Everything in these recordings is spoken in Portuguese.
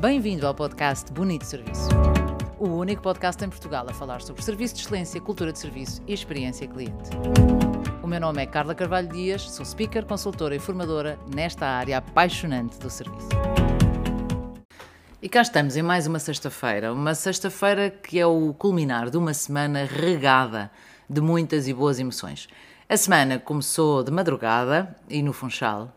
Bem-vindo ao podcast Bonito Serviço. O único podcast em Portugal a falar sobre serviço de excelência, cultura de serviço e experiência cliente. O meu nome é Carla Carvalho Dias, sou speaker, consultora e formadora nesta área apaixonante do serviço. E cá estamos em mais uma sexta-feira, uma sexta-feira que é o culminar de uma semana regada de muitas e boas emoções. A semana começou de madrugada e no Funchal,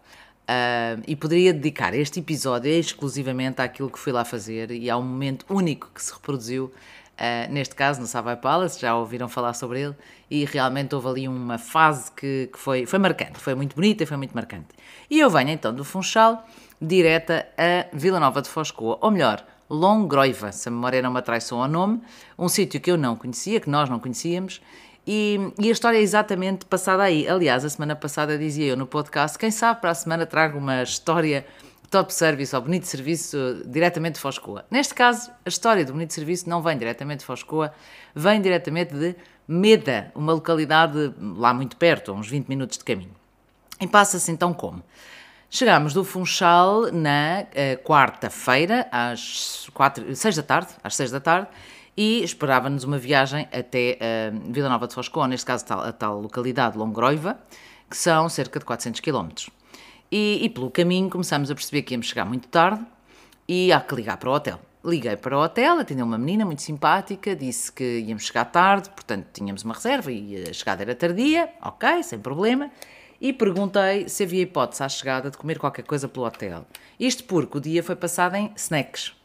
Uh, e poderia dedicar este episódio exclusivamente àquilo que fui lá fazer e ao momento único que se reproduziu, uh, neste caso no Savai Palace, já ouviram falar sobre ele, e realmente houve ali uma fase que, que foi, foi marcante, foi muito bonita e foi muito marcante. E eu venho então do Funchal, direta a Vila Nova de Foscoa, ou melhor, Longroiva, se a memória não me atraiçou ao nome, um sítio que eu não conhecia, que nós não conhecíamos, e, e, a história é exatamente passada aí. Aliás, a semana passada dizia eu no podcast: quem sabe para a semana trago uma história top service ou bonito serviço diretamente de Foscoa. Neste caso, a história do bonito serviço não vem diretamente de Foscoa, vem diretamente de Meda, uma localidade lá muito perto, uns 20 minutos de caminho. E passa-se então como? Chegámos do Funchal na uh, quarta-feira, às 4, 6 da tarde, às 6 da tarde, e esperava-nos uma viagem até uh, Vila Nova de Foscoa, neste caso a tal localidade Longroiva, que são cerca de 400 km. E, e, pelo caminho começamos a perceber que íamos chegar muito tarde e há que ligar para o hotel. Liguei para o hotel, atendeu uma menina muito simpática, disse que íamos chegar tarde, portanto tínhamos uma reserva e a chegada era tardia, ok, sem problema. E perguntei se havia hipótese à chegada de comer qualquer coisa pelo hotel. Isto porque o dia foi passado em snacks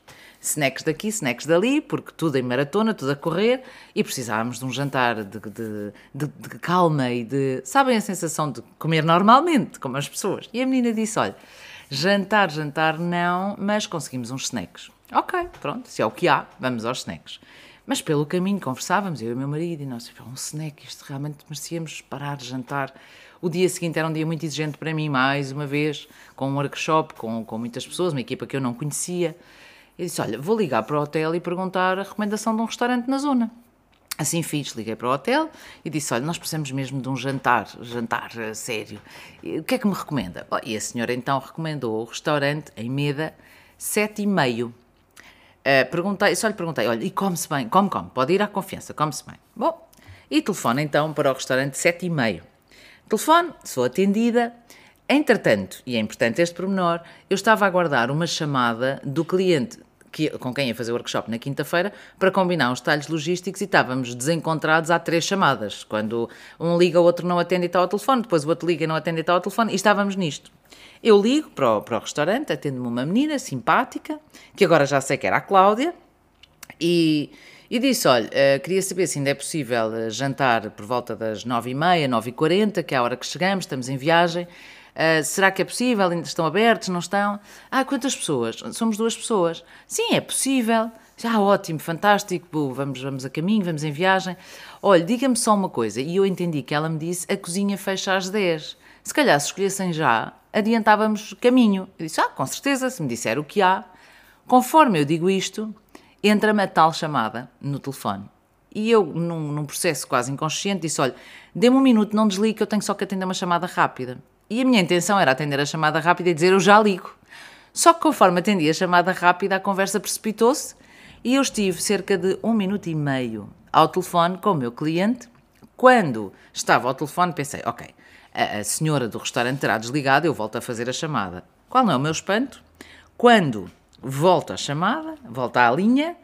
snacks daqui, snacks dali, porque tudo em maratona, tudo a correr, e precisávamos de um jantar de, de, de, de, calma e de. Sabem a sensação de comer normalmente, como as pessoas? E a menina disse: olha, jantar, jantar não, mas conseguimos uns snacks. Ok, pronto, se é o que há, vamos aos snacks. Mas pelo caminho conversávamos, eu e o meu marido, e nós, um snack, isto realmente merecíamos parar de jantar. O dia seguinte era um dia muito exigente para mim, mais uma vez, com um workshop, com, com muitas pessoas, uma equipa que eu não conhecia. Eu disse: Olha, vou ligar para o hotel e perguntar a recomendação de um restaurante na zona. Assim fiz, liguei para o hotel e disse: Olha, nós precisamos mesmo de um jantar, jantar a sério. O que é que me recomenda? Oh, e a senhora então recomendou o restaurante em Meda, sete e meio. Uh, perguntei, só lhe perguntei: Olha, e come-se bem? Come, come, pode ir à confiança, come-se bem. Bom, e telefone então para o restaurante sete e meio. Telefone, sou atendida. Entretanto, e é importante este pormenor, eu estava a aguardar uma chamada do cliente que, com quem ia fazer o workshop na quinta-feira, para combinar os detalhes logísticos e estávamos desencontrados há três chamadas. Quando um liga, o outro não atende e está ao telefone, depois o outro liga e não atende e está ao telefone, e estávamos nisto. Eu ligo para o, para o restaurante, atendo-me uma menina simpática, que agora já sei que era a Cláudia, e, e disse: Olha, uh, queria saber se ainda é possível eh, jantar por volta das 9h30, 9h40, que é a hora que chegamos, estamos em viagem. Uh, será que é possível? Ainda estão abertos? Não estão? Ah, quantas pessoas? Somos duas pessoas. Sim, é possível. Já ótimo, fantástico, vamos, vamos a caminho, vamos em viagem. Olha, diga-me só uma coisa, e eu entendi que ela me disse a cozinha fecha às 10. Se calhar se escolhessem já, adiantávamos caminho. Eu disse, ah, com certeza, se me disser o que há. Conforme eu digo isto, entra-me a tal chamada no telefone. E eu, num, num processo quase inconsciente, disse, olha, dê-me um minuto, não desligue, eu tenho só que atender uma chamada rápida. E a minha intenção era atender a chamada rápida e dizer eu já ligo. Só que conforme atendi a chamada rápida, a conversa precipitou-se e eu estive cerca de um minuto e meio ao telefone com o meu cliente. Quando estava ao telefone, pensei: ok, a, a senhora do restaurante terá desligado, eu volto a fazer a chamada. Qual não é o meu espanto? Quando volto a chamada, volta à linha,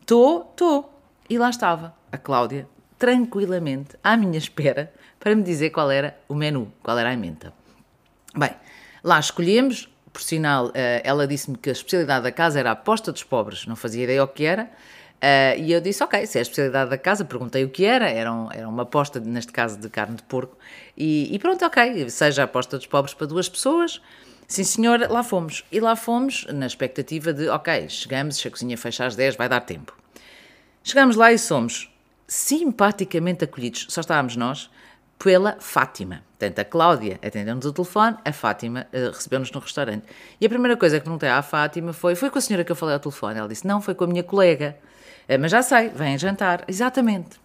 estou, estou. E lá estava a Cláudia, tranquilamente, à minha espera, para me dizer qual era o menu, qual era a emenda. Bem, lá escolhemos, por sinal, eh, ela disse-me que a especialidade da casa era a aposta dos pobres, não fazia ideia o que era. Uh, e eu disse, ok, se é a especialidade da casa, perguntei o que era, era, um, era uma aposta, neste caso, de carne de porco, e, e, pronto, ok, seja a aposta dos pobres para duas pessoas, sim senhor, lá fomos. E lá fomos na expectativa de, ok, chegamos, se a cozinha fecha às 10, vai dar tempo. Chegamos lá e somos simpaticamente acolhidos, só estávamos nós, pela Fátima. Portanto, a Cláudia atendeu-nos o telefone, a Fátima uh, recebeu-nos no restaurante. E a primeira coisa que perguntei à Fátima foi: Foi com a senhora que eu falei ao telefone? Ela disse: Não, foi com a minha colega. Uh, mas já sei, vem jantar. Exatamente.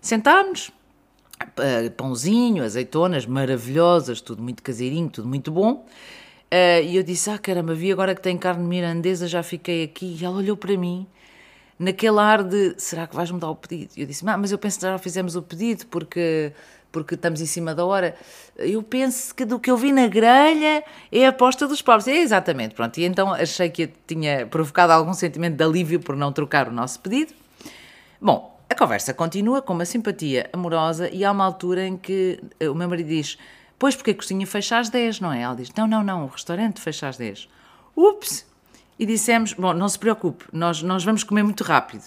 Sentámos, uh, pãozinho, azeitonas maravilhosas, tudo muito caseirinho, tudo muito bom. E eu disse: Ah, caramba, vi agora que tem carne mirandesa, já fiquei aqui. E ela olhou para mim, naquele ar de: Será que vais mudar o pedido? Eu disse: Mas eu penso que já fizemos o pedido, porque porque estamos em cima da hora. Eu penso que do que eu vi na grelha é a aposta dos pobres. É exatamente, pronto. E então achei que tinha provocado algum sentimento de alívio por não trocar o nosso pedido. Bom, a conversa continua com uma simpatia amorosa e há uma altura em que o meu marido diz: Pois, porque a cozinha fecha às 10, não é? Ela diz: Não, não, não, o restaurante fecha às 10. Ups! E dissemos: Bom, não se preocupe, nós, nós vamos comer muito rápido.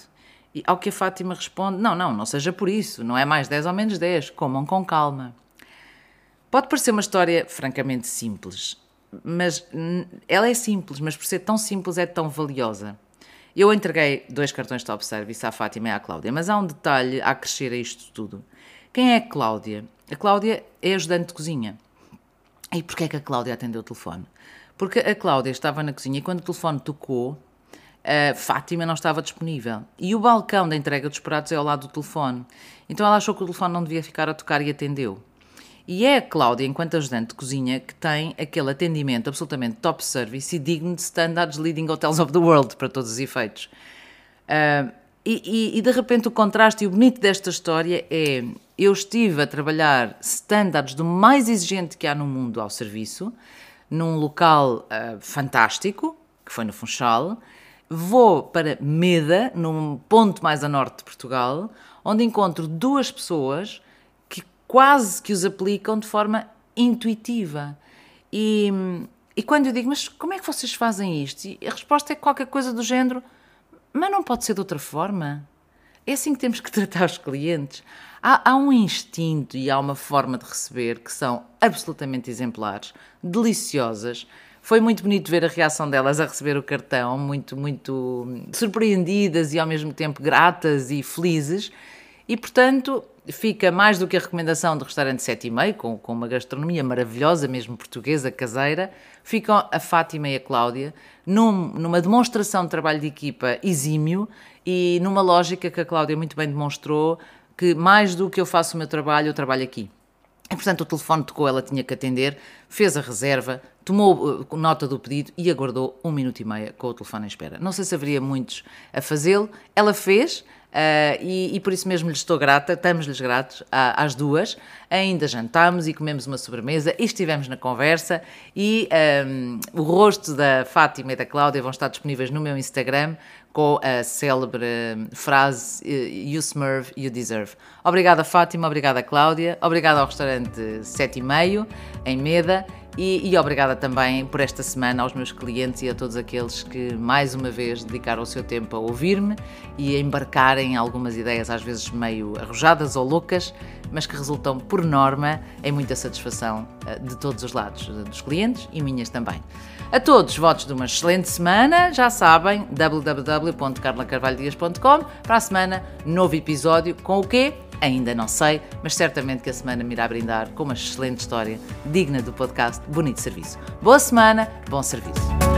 E ao que a Fátima responde: Não, não, não seja por isso, não é mais 10 ou menos 10, comam com calma. Pode parecer uma história francamente simples, mas ela é simples, mas por ser tão simples é tão valiosa. Eu entreguei dois cartões top service à Fátima e à Cláudia, mas há um detalhe a crescer a isto tudo. Quem é a Cláudia? A Cláudia é ajudante de cozinha. E porquê é que a Cláudia atendeu o telefone? Porque a Cláudia estava na cozinha e quando o telefone tocou, a Fátima não estava disponível. E o balcão da entrega dos pratos é ao lado do telefone. Então ela achou que o telefone não devia ficar a tocar e atendeu. E é a Cláudia, enquanto ajudante de cozinha, que tem aquele atendimento absolutamente top service e digno de standards leading hotels of the world, para todos os efeitos. Uh, e, e, e, de repente o contraste e o bonito desta história é eu estive a trabalhar standards do mais exigente que há no mundo ao serviço, num local uh, fantástico, que foi no Funchal, vou para Meda, num ponto mais a norte de Portugal, onde encontro duas pessoas que quase que os aplicam de forma intuitiva. E, e quando eu digo, mas como é que vocês fazem isto? E a resposta é qualquer coisa do género, mas não pode ser de outra forma. É assim que temos que tratar os clientes. Há, há, um instinto e há uma forma de receber que são absolutamente exemplares, deliciosas, foi muito bonito ver a reação delas a receber o cartão, muito, muito surpreendidas e ao mesmo tempo gratas e felizes. E, portanto, fica mais do que a recomendação do restaurante 7 e meio, com, com uma gastronomia maravilhosa, mesmo portuguesa, caseira, ficam a Fátima e a Cláudia num, numa demonstração de trabalho de equipa exímio e numa lógica que a Cláudia muito bem demonstrou, que mais do que eu faço o meu trabalho, eu trabalho aqui. E, portanto, o telefone tocou, ela tinha que atender, fez a reserva, tomou uh, nota do pedido e aguardou um minuto e meio com o telefone em espera. Não sei se haveria muitos a fazê-lo, ela fez. Uh, e, e, por isso mesmo lhes estou grata, estamos-lhes gratos às duas. Ainda jantámos e comemos uma sobremesa e estivemos na conversa. E um, o rosto da Fátima e da Cláudia vão estar disponíveis no meu Instagram com a célebre frase You Smurf, You Deserve. Obrigada, Fátima, obrigada, Cláudia, obrigada ao restaurante 7 e meio em Meda e, e, obrigada também por esta semana aos meus clientes e a todos aqueles que mais uma vez dedicaram o seu tempo a ouvir-me e a embarcarem em algumas ideias às vezes meio arrojadas ou loucas, mas que resultam por norma em muita satisfação eh, de todos os lados, dos clientes e minhas também. A todos, votos de uma excelente semana. Já sabem, www.carlacarvalhodias.com. Para a semana, novo episódio com o quê? Ainda não sei, mas certamente que a semana me irá brindar com uma excelente história digna do podcast Bonito Serviço. Boa semana, bom serviço.